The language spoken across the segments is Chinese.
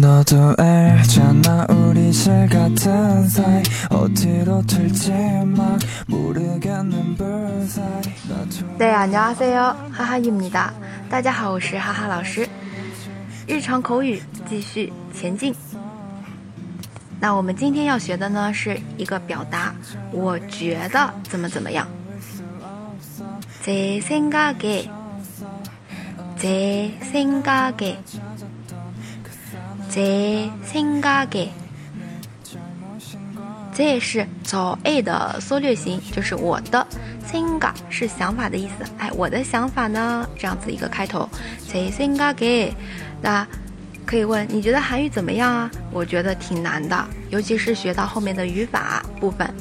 너도 알잖아 우리 실 같은 사이 어디로 튈지 막 모르겠는 불사이 나 좀- 네, 안녕하세요，哈哈입니다。大家好，我是哈哈老师。日常口语继续前进。那我们今天要学的呢是一个表达，我觉得怎么怎么样。제생각에제생각에 제생각에这是早 a 的缩略型，就是我的 생각 是想法的意思。哎，我的想法呢，这样子一个开头。제 생각 에， 那可以问你觉得韩语怎么样啊？我觉得挺难的，尤其是学到后面的语法部分，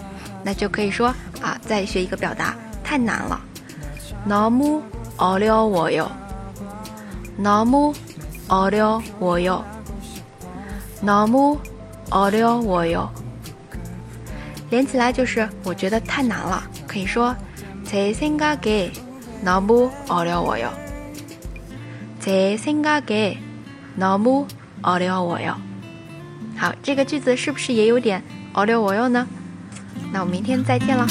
那就可以说啊，再学一个表达，太难了。너무어려워요。너무어려워요。 너무어려워요。连起来就是我觉得太难了，可以说제 생각에 너무 어려워요。제 생각에 너무 어려워요。好，这个句子是不是也有点어려워요呢？那我们明天再见了。